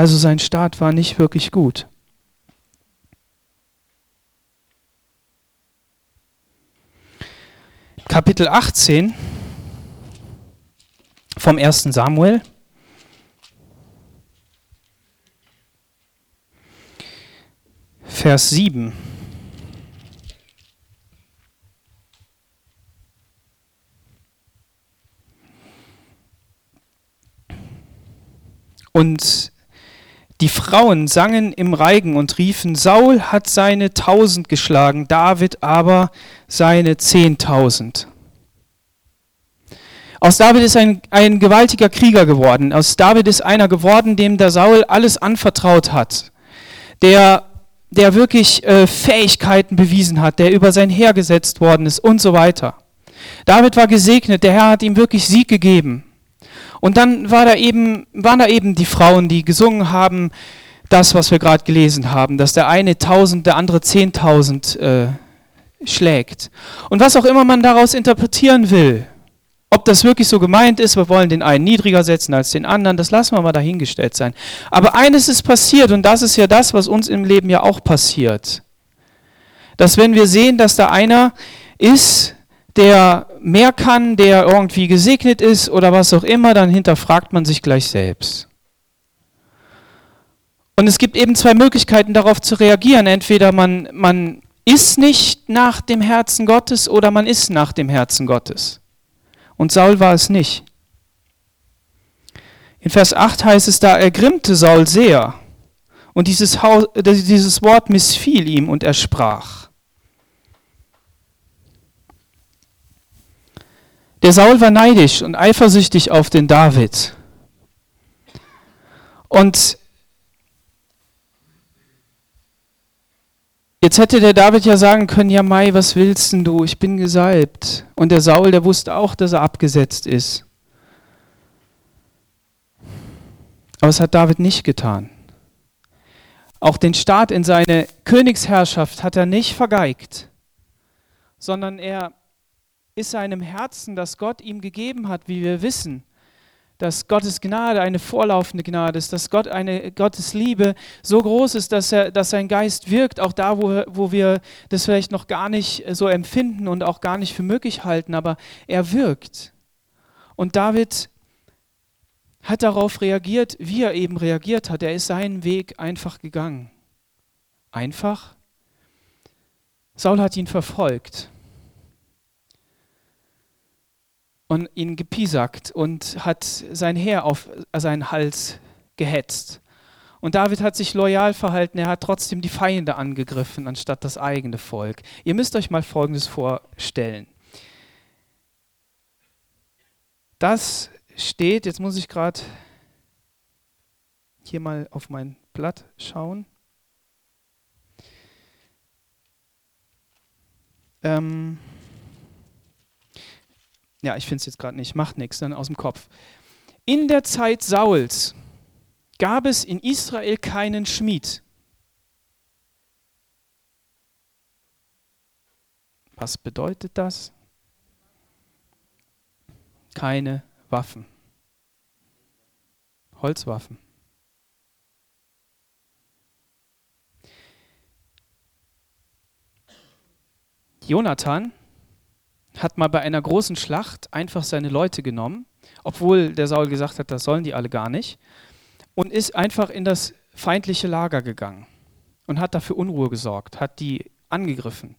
Also sein Start war nicht wirklich gut. Kapitel 18 vom 1. Samuel. Vers 7. Und die Frauen sangen im Reigen und riefen, Saul hat seine tausend geschlagen, David aber seine zehntausend. Aus David ist ein, ein gewaltiger Krieger geworden. Aus David ist einer geworden, dem der Saul alles anvertraut hat. Der, der wirklich äh, Fähigkeiten bewiesen hat, der über sein Heer gesetzt worden ist und so weiter. David war gesegnet, der Herr hat ihm wirklich Sieg gegeben. Und dann war da eben, waren da eben die Frauen, die gesungen haben, das, was wir gerade gelesen haben, dass der eine tausend, der andere zehntausend äh, schlägt. Und was auch immer man daraus interpretieren will, ob das wirklich so gemeint ist, wir wollen den einen niedriger setzen als den anderen, das lassen wir mal dahingestellt sein. Aber eines ist passiert und das ist ja das, was uns im Leben ja auch passiert. Dass wenn wir sehen, dass da einer ist, der mehr kann, der irgendwie gesegnet ist oder was auch immer, dann hinterfragt man sich gleich selbst. Und es gibt eben zwei Möglichkeiten darauf zu reagieren. Entweder man, man ist nicht nach dem Herzen Gottes oder man ist nach dem Herzen Gottes. Und Saul war es nicht. In Vers 8 heißt es, da ergrimmte Saul sehr. Und dieses, Haus, dieses Wort missfiel ihm und er sprach. Der Saul war neidisch und eifersüchtig auf den David. Und jetzt hätte der David ja sagen können, ja Mai, was willst denn du? Ich bin gesalbt. Und der Saul, der wusste auch, dass er abgesetzt ist. Aber es hat David nicht getan. Auch den Start in seine Königsherrschaft hat er nicht vergeigt, sondern er ist seinem Herzen, das Gott ihm gegeben hat, wie wir wissen, dass Gottes Gnade eine vorlaufende Gnade ist, dass Gott eine Gottes Liebe so groß ist, dass, er, dass sein Geist wirkt, auch da, wo, wo wir das vielleicht noch gar nicht so empfinden und auch gar nicht für möglich halten, aber er wirkt. Und David hat darauf reagiert, wie er eben reagiert hat. Er ist seinen Weg einfach gegangen. Einfach? Saul hat ihn verfolgt. Und ihn gepiesackt und hat sein Heer auf seinen Hals gehetzt. Und David hat sich loyal verhalten, er hat trotzdem die Feinde angegriffen, anstatt das eigene Volk. Ihr müsst euch mal Folgendes vorstellen. Das steht, jetzt muss ich gerade hier mal auf mein Blatt schauen. Ähm, ja, ich finde es jetzt gerade nicht, macht nichts, dann aus dem Kopf. In der Zeit Sauls gab es in Israel keinen Schmied. Was bedeutet das? Keine Waffen. Holzwaffen. Jonathan hat mal bei einer großen Schlacht einfach seine Leute genommen, obwohl der Saul gesagt hat, das sollen die alle gar nicht, und ist einfach in das feindliche Lager gegangen und hat dafür Unruhe gesorgt, hat die angegriffen.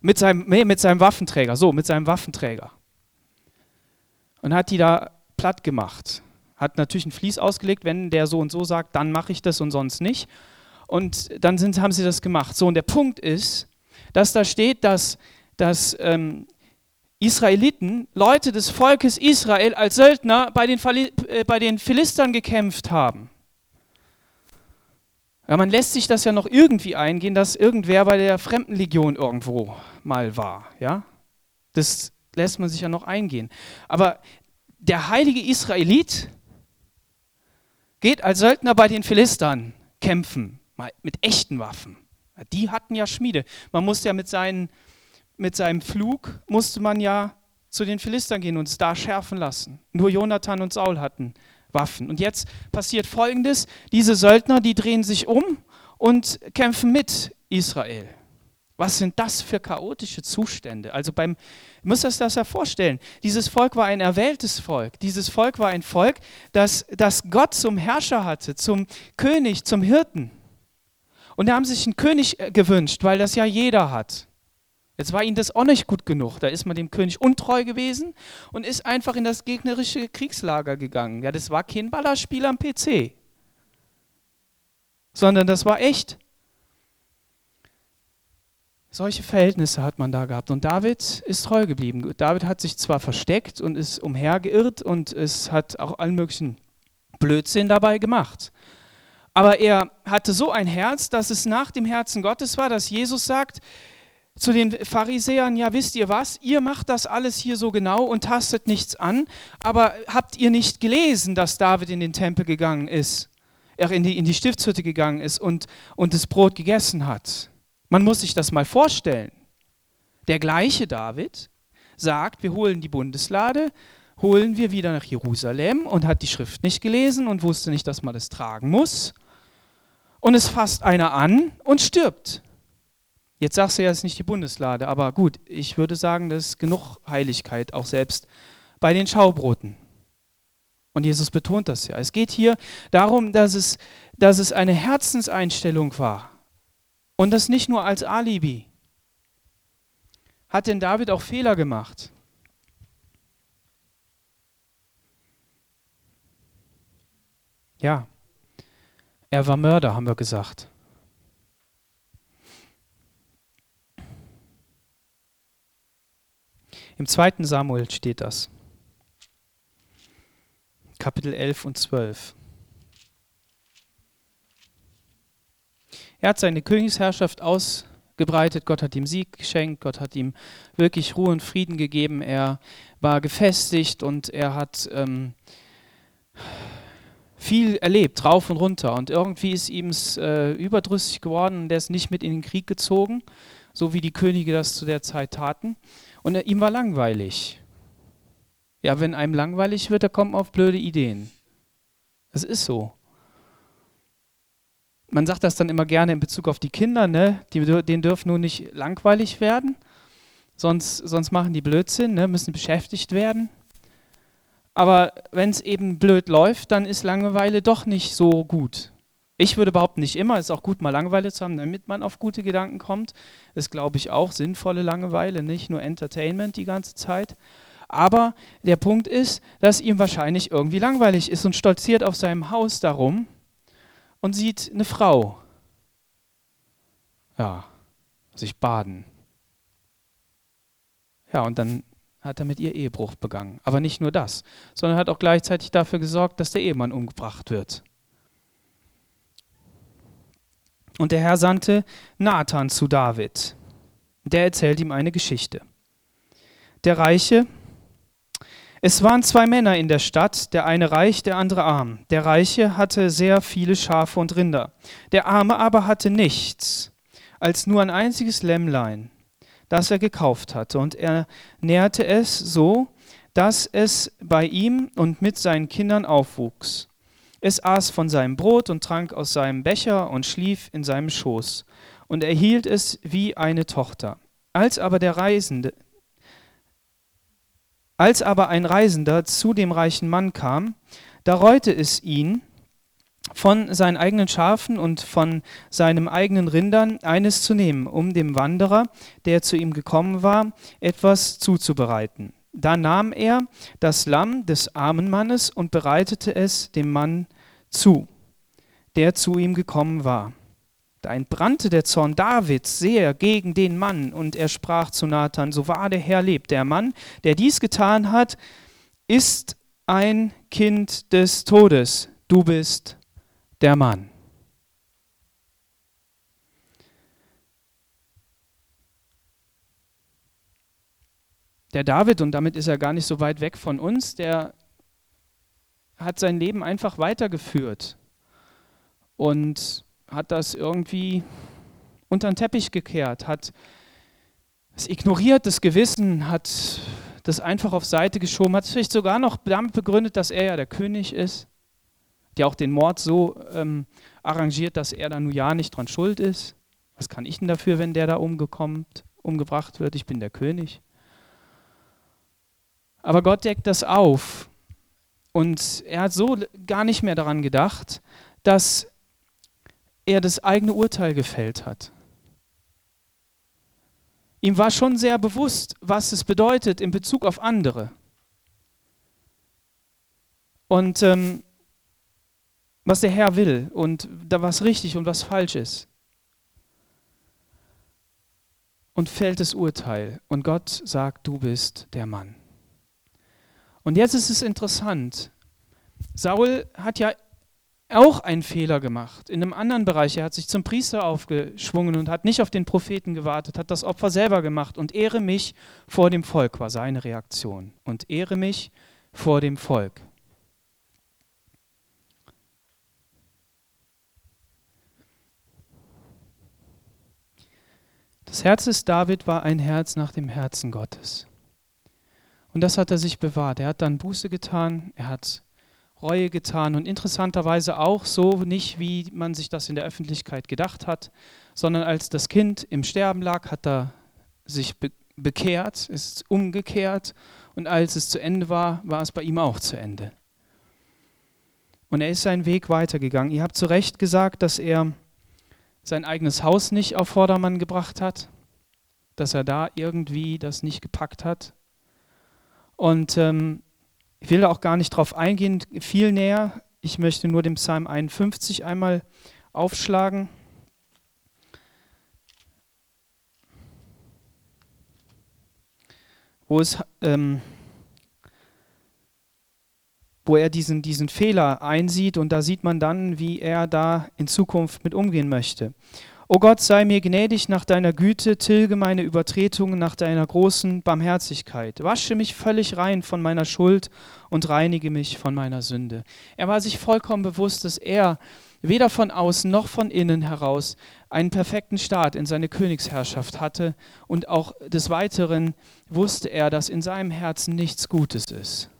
Mit seinem, nee, mit seinem Waffenträger, so, mit seinem Waffenträger. Und hat die da platt gemacht. Hat natürlich ein Fließ ausgelegt, wenn der so und so sagt, dann mache ich das und sonst nicht. Und dann sind, haben sie das gemacht. So, und der Punkt ist, dass da steht, dass, dass ähm, Israeliten, Leute des Volkes Israel als Söldner bei den, äh, bei den Philistern gekämpft haben. Ja, man lässt sich das ja noch irgendwie eingehen, dass irgendwer bei der Fremdenlegion irgendwo mal war. Ja? Das lässt man sich ja noch eingehen. Aber der heilige Israelit geht als Söldner bei den Philistern kämpfen, mal mit echten Waffen. Die hatten ja Schmiede. Man musste ja mit seinen mit seinem Flug musste man ja zu den Philistern gehen und es da schärfen lassen. Nur Jonathan und Saul hatten Waffen. Und jetzt passiert Folgendes, diese Söldner, die drehen sich um und kämpfen mit Israel. Was sind das für chaotische Zustände? Also beim, muss das das ja vorstellen. Dieses Volk war ein erwähltes Volk. Dieses Volk war ein Volk, das, das Gott zum Herrscher hatte, zum König, zum Hirten. Und da haben sich einen König äh, gewünscht, weil das ja jeder hat. Jetzt war ihnen das auch nicht gut genug. Da ist man dem König untreu gewesen und ist einfach in das gegnerische Kriegslager gegangen. Ja, das war kein Ballerspiel am PC, sondern das war echt. Solche Verhältnisse hat man da gehabt. Und David ist treu geblieben. David hat sich zwar versteckt und ist umhergeirrt und es hat auch allen möglichen Blödsinn dabei gemacht. Aber er hatte so ein Herz, dass es nach dem Herzen Gottes war, dass Jesus sagt zu den Pharisäern, ja wisst ihr was, ihr macht das alles hier so genau und tastet nichts an, aber habt ihr nicht gelesen, dass David in den Tempel gegangen ist, er in die, in die Stiftshütte gegangen ist und, und das Brot gegessen hat? Man muss sich das mal vorstellen. Der gleiche David sagt, wir holen die Bundeslade, holen wir wieder nach Jerusalem und hat die Schrift nicht gelesen und wusste nicht, dass man das tragen muss. Und es fasst einer an und stirbt. Jetzt sagst du ja, es ist nicht die Bundeslade, aber gut, ich würde sagen, das ist genug Heiligkeit, auch selbst bei den Schaubroten. Und Jesus betont das ja. Es geht hier darum, dass es, dass es eine Herzenseinstellung war. Und das nicht nur als Alibi. Hat denn David auch Fehler gemacht? Ja, er war Mörder, haben wir gesagt. Im zweiten Samuel steht das. Kapitel 11 und 12. Er hat seine Königsherrschaft ausgebreitet, Gott hat ihm Sieg geschenkt, Gott hat ihm wirklich Ruhe und Frieden gegeben, er war gefestigt und er hat ähm, viel erlebt, rauf und runter. Und irgendwie ist ihm es äh, überdrüssig geworden und er ist nicht mit in den Krieg gezogen, so wie die Könige das zu der Zeit taten. Und ihm war langweilig. Ja, wenn einem langweilig wird, da kommt man auf blöde Ideen. Das ist so man sagt das dann immer gerne in Bezug auf die Kinder, ne? Die, denen dürfen nur nicht langweilig werden, sonst, sonst machen die Blödsinn, ne? müssen beschäftigt werden. Aber wenn es eben blöd läuft, dann ist Langeweile doch nicht so gut. Ich würde behaupten, nicht immer. Es ist auch gut, mal Langeweile zu haben, damit man auf gute Gedanken kommt. Das ist, glaube ich, auch sinnvolle Langeweile, nicht nur Entertainment die ganze Zeit. Aber der Punkt ist, dass ihm wahrscheinlich irgendwie langweilig ist und stolziert auf seinem Haus darum und sieht eine Frau. Ja, sich baden. Ja, und dann hat er mit ihr Ehebruch begangen. Aber nicht nur das, sondern hat auch gleichzeitig dafür gesorgt, dass der Ehemann umgebracht wird. Und der Herr sandte Nathan zu David. Der erzählt ihm eine Geschichte. Der Reiche es waren zwei Männer in der Stadt, der eine reich, der andere arm. Der Reiche hatte sehr viele Schafe und Rinder. Der Arme aber hatte nichts, als nur ein einziges Lämmlein, das er gekauft hatte. Und er nährte es so, dass es bei ihm und mit seinen Kindern aufwuchs. Es aß von seinem Brot und trank aus seinem Becher und schlief in seinem Schoß und erhielt es wie eine Tochter. Als aber der Reisende, als aber ein Reisender zu dem reichen Mann kam, da reute es ihn, von seinen eigenen Schafen und von seinem eigenen Rindern eines zu nehmen, um dem Wanderer, der zu ihm gekommen war, etwas zuzubereiten. Da nahm er das Lamm des armen Mannes und bereitete es dem Mann zu, der zu ihm gekommen war. Da entbrannte der Zorn Davids sehr gegen den Mann, und er sprach zu Nathan, so wahr der Herr lebt, der Mann, der dies getan hat, ist ein Kind des Todes, du bist der Mann. Der David, und damit ist er gar nicht so weit weg von uns, der hat sein Leben einfach weitergeführt. Und hat das irgendwie unter den Teppich gekehrt, hat es ignoriert, das Gewissen, hat das einfach auf Seite geschoben, hat es vielleicht sogar noch damit begründet, dass er ja der König ist. ja auch den Mord so ähm, arrangiert, dass er da nun ja nicht dran schuld ist. Was kann ich denn dafür, wenn der da umgekommt, umgebracht wird? Ich bin der König. Aber Gott deckt das auf. Und er hat so gar nicht mehr daran gedacht, dass er das eigene Urteil gefällt hat. Ihm war schon sehr bewusst, was es bedeutet in Bezug auf andere. Und ähm, was der Herr will und da was richtig und was falsch ist. Und fällt das Urteil und Gott sagt, du bist der Mann. Und jetzt ist es interessant. Saul hat ja auch einen Fehler gemacht. In einem anderen Bereich. Er hat sich zum Priester aufgeschwungen und hat nicht auf den Propheten gewartet, hat das Opfer selber gemacht. Und ehre mich vor dem Volk war seine Reaktion. Und ehre mich vor dem Volk. Das Herz des David war ein Herz nach dem Herzen Gottes. Und das hat er sich bewahrt. Er hat dann Buße getan, er hat Reue getan und interessanterweise auch so nicht, wie man sich das in der Öffentlichkeit gedacht hat, sondern als das Kind im Sterben lag, hat er sich be bekehrt, ist umgekehrt und als es zu Ende war, war es bei ihm auch zu Ende. Und er ist seinen Weg weitergegangen. Ihr habt zu Recht gesagt, dass er sein eigenes Haus nicht auf Vordermann gebracht hat, dass er da irgendwie das nicht gepackt hat. Und ähm, ich will da auch gar nicht drauf eingehen, viel näher. Ich möchte nur den Psalm 51 einmal aufschlagen. Wo, es, ähm, wo er diesen, diesen Fehler einsieht und da sieht man dann, wie er da in Zukunft mit umgehen möchte. O Gott, sei mir gnädig nach deiner Güte, tilge meine Übertretungen nach deiner großen Barmherzigkeit. Wasche mich völlig rein von meiner Schuld und reinige mich von meiner Sünde. Er war sich vollkommen bewusst, dass er weder von außen noch von innen heraus einen perfekten Start in seine Königsherrschaft hatte und auch des Weiteren wusste er, dass in seinem Herzen nichts Gutes ist.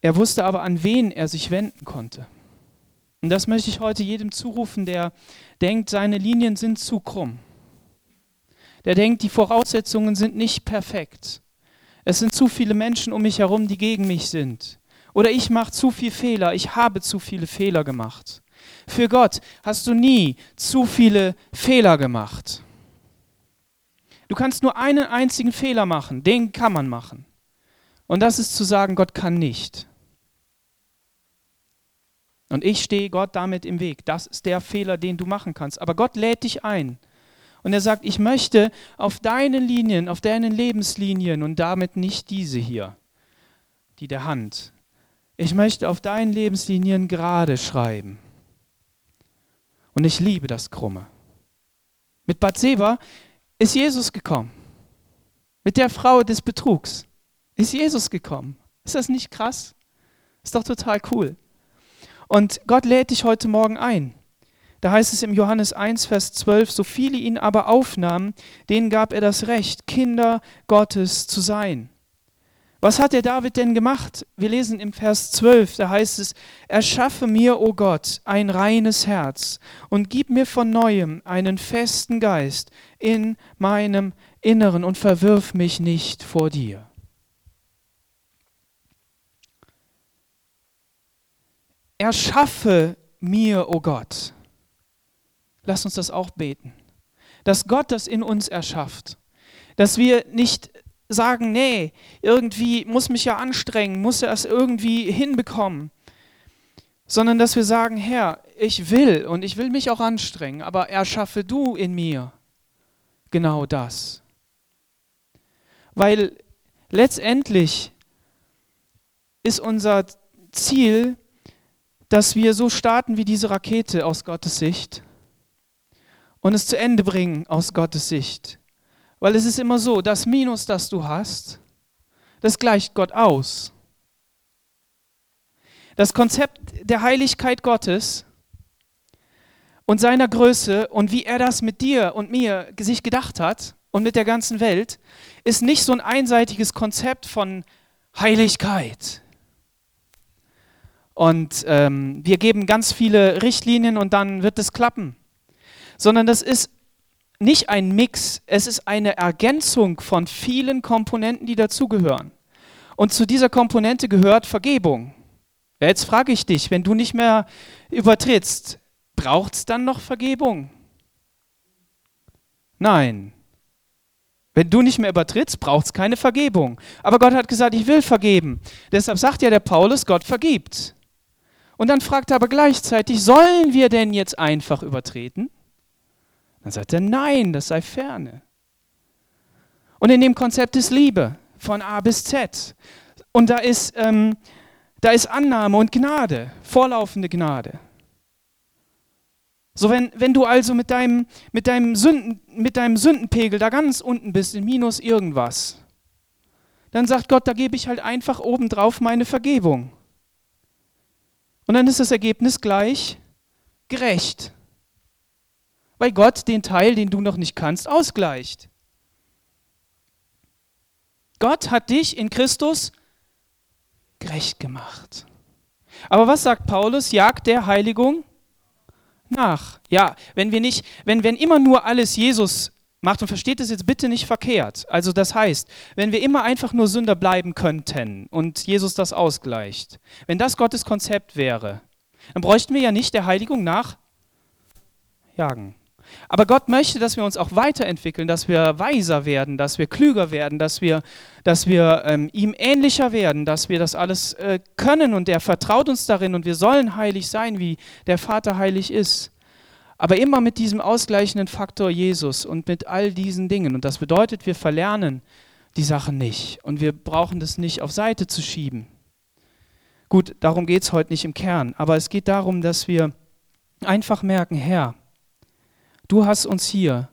Er wusste aber, an wen er sich wenden konnte. Und das möchte ich heute jedem zurufen, der denkt, seine Linien sind zu krumm. Der denkt, die Voraussetzungen sind nicht perfekt. Es sind zu viele Menschen um mich herum, die gegen mich sind. Oder ich mache zu viele Fehler, ich habe zu viele Fehler gemacht. Für Gott hast du nie zu viele Fehler gemacht. Du kannst nur einen einzigen Fehler machen, den kann man machen. Und das ist zu sagen, Gott kann nicht. Und ich stehe Gott damit im Weg. Das ist der Fehler, den du machen kannst. Aber Gott lädt dich ein. Und er sagt, ich möchte auf deinen Linien, auf deinen Lebenslinien und damit nicht diese hier, die der Hand. Ich möchte auf deinen Lebenslinien gerade schreiben. Und ich liebe das Krumme. Mit Bathseba ist Jesus gekommen. Mit der Frau des Betrugs ist Jesus gekommen. Ist das nicht krass? Ist doch total cool. Und Gott lädt dich heute Morgen ein. Da heißt es im Johannes 1, Vers 12, so viele ihn aber aufnahmen, denen gab er das Recht, Kinder Gottes zu sein. Was hat der David denn gemacht? Wir lesen im Vers 12, da heißt es, erschaffe mir, o oh Gott, ein reines Herz und gib mir von neuem einen festen Geist in meinem Inneren und verwirf mich nicht vor dir. Erschaffe mir, o oh Gott. Lass uns das auch beten. Dass Gott das in uns erschafft. Dass wir nicht sagen, nee, irgendwie muss mich ja anstrengen, muss er es irgendwie hinbekommen. Sondern dass wir sagen, Herr, ich will und ich will mich auch anstrengen, aber erschaffe du in mir genau das. Weil letztendlich ist unser Ziel, dass wir so starten wie diese Rakete aus Gottes Sicht und es zu Ende bringen aus Gottes Sicht. Weil es ist immer so, das Minus, das du hast, das gleicht Gott aus. Das Konzept der Heiligkeit Gottes und seiner Größe und wie er das mit dir und mir sich gedacht hat und mit der ganzen Welt, ist nicht so ein einseitiges Konzept von Heiligkeit. Und ähm, wir geben ganz viele Richtlinien und dann wird es klappen. Sondern das ist nicht ein Mix, es ist eine Ergänzung von vielen Komponenten, die dazugehören. Und zu dieser Komponente gehört Vergebung. Ja, jetzt frage ich dich, wenn du nicht mehr übertrittst, braucht es dann noch Vergebung? Nein. Wenn du nicht mehr übertrittst, braucht es keine Vergebung. Aber Gott hat gesagt, ich will vergeben. Deshalb sagt ja der Paulus, Gott vergibt. Und dann fragt er aber gleichzeitig, sollen wir denn jetzt einfach übertreten? Dann sagt er, nein, das sei ferne. Und in dem Konzept ist Liebe von A bis Z. Und da ist, ähm, da ist Annahme und Gnade, vorlaufende Gnade. So, wenn, wenn du also mit deinem, mit, deinem Sünden, mit deinem Sündenpegel da ganz unten bist, in minus irgendwas, dann sagt Gott, da gebe ich halt einfach obendrauf meine Vergebung. Und dann ist das Ergebnis gleich gerecht. Weil Gott den Teil, den du noch nicht kannst, ausgleicht. Gott hat dich in Christus gerecht gemacht. Aber was sagt Paulus? Jagt der Heiligung nach. Ja, wenn wir nicht, wenn, wenn immer nur alles Jesus macht, und versteht es jetzt bitte nicht verkehrt. Also das heißt, wenn wir immer einfach nur Sünder bleiben könnten und Jesus das ausgleicht, wenn das Gottes Konzept wäre, dann bräuchten wir ja nicht der Heiligung nachjagen. Aber Gott möchte, dass wir uns auch weiterentwickeln, dass wir weiser werden, dass wir klüger werden, dass wir, dass wir ähm, ihm ähnlicher werden, dass wir das alles äh, können und er vertraut uns darin und wir sollen heilig sein, wie der Vater heilig ist. Aber immer mit diesem ausgleichenden Faktor Jesus und mit all diesen Dingen. Und das bedeutet, wir verlernen die Sachen nicht und wir brauchen das nicht auf Seite zu schieben. Gut, darum geht es heute nicht im Kern, aber es geht darum, dass wir einfach merken, Herr, Du hast uns hier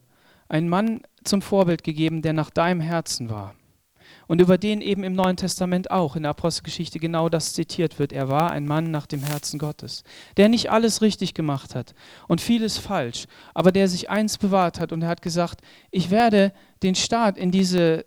einen Mann zum Vorbild gegeben, der nach deinem Herzen war. Und über den eben im Neuen Testament auch in der Apostelgeschichte genau das zitiert wird. Er war ein Mann nach dem Herzen Gottes, der nicht alles richtig gemacht hat und vieles falsch, aber der sich eins bewahrt hat und er hat gesagt, ich werde den Staat in diese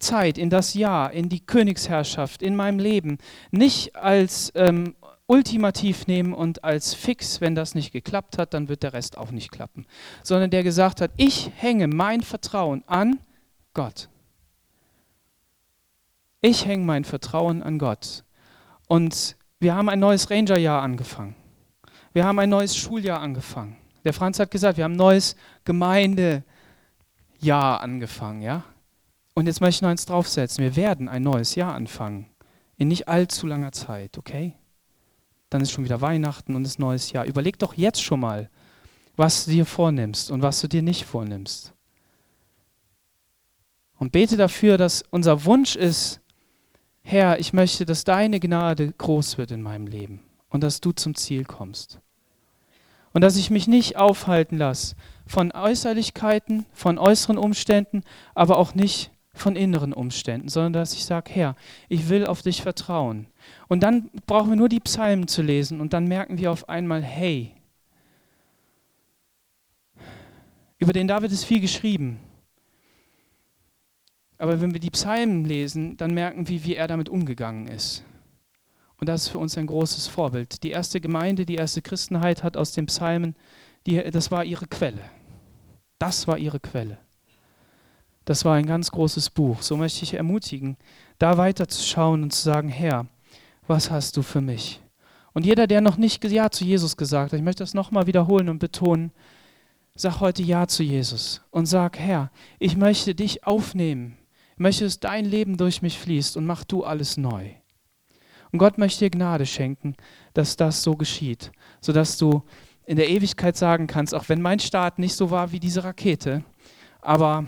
Zeit, in das Jahr, in die Königsherrschaft, in meinem Leben nicht als ähm, ultimativ nehmen und als fix, wenn das nicht geklappt hat, dann wird der Rest auch nicht klappen. Sondern der gesagt hat, ich hänge mein Vertrauen an Gott. Ich hänge mein Vertrauen an Gott. Und wir haben ein neues Rangerjahr angefangen. Wir haben ein neues Schuljahr angefangen. Der Franz hat gesagt, wir haben ein neues Gemeindejahr angefangen, ja? Und jetzt möchte ich noch eins draufsetzen. Wir werden ein neues Jahr anfangen. In nicht allzu langer Zeit, okay? dann ist schon wieder Weihnachten und ist neues Jahr. Überleg doch jetzt schon mal, was du dir vornimmst und was du dir nicht vornimmst. Und bete dafür, dass unser Wunsch ist, Herr, ich möchte, dass deine Gnade groß wird in meinem Leben und dass du zum Ziel kommst. Und dass ich mich nicht aufhalten lasse von Äußerlichkeiten, von äußeren Umständen, aber auch nicht von inneren Umständen, sondern dass ich sage, Herr, ich will auf dich vertrauen. Und dann brauchen wir nur die Psalmen zu lesen und dann merken wir auf einmal, hey, über den David ist viel geschrieben. Aber wenn wir die Psalmen lesen, dann merken wir, wie er damit umgegangen ist. Und das ist für uns ein großes Vorbild. Die erste Gemeinde, die erste Christenheit hat aus den Psalmen, die, das war ihre Quelle. Das war ihre Quelle. Das war ein ganz großes Buch. So möchte ich ermutigen, da weiterzuschauen und zu sagen, Herr, was hast du für mich? Und jeder, der noch nicht Ja zu Jesus gesagt hat, ich möchte das nochmal wiederholen und betonen, sag heute Ja zu Jesus und sag, Herr, ich möchte dich aufnehmen. Möchte, dass dein Leben durch mich fließt und mach du alles neu. Und Gott möchte dir Gnade schenken, dass das so geschieht, sodass du in der Ewigkeit sagen kannst, auch wenn mein Start nicht so war wie diese Rakete, aber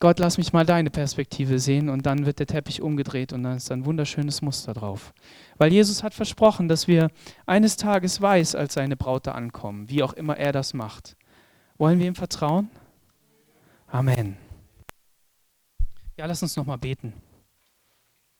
Gott, lass mich mal deine Perspektive sehen und dann wird der Teppich umgedreht und dann ist ein wunderschönes Muster drauf. Weil Jesus hat versprochen, dass wir eines Tages weiß als seine Braute ankommen, wie auch immer er das macht. Wollen wir ihm vertrauen? Amen. Ja, lass uns nochmal beten.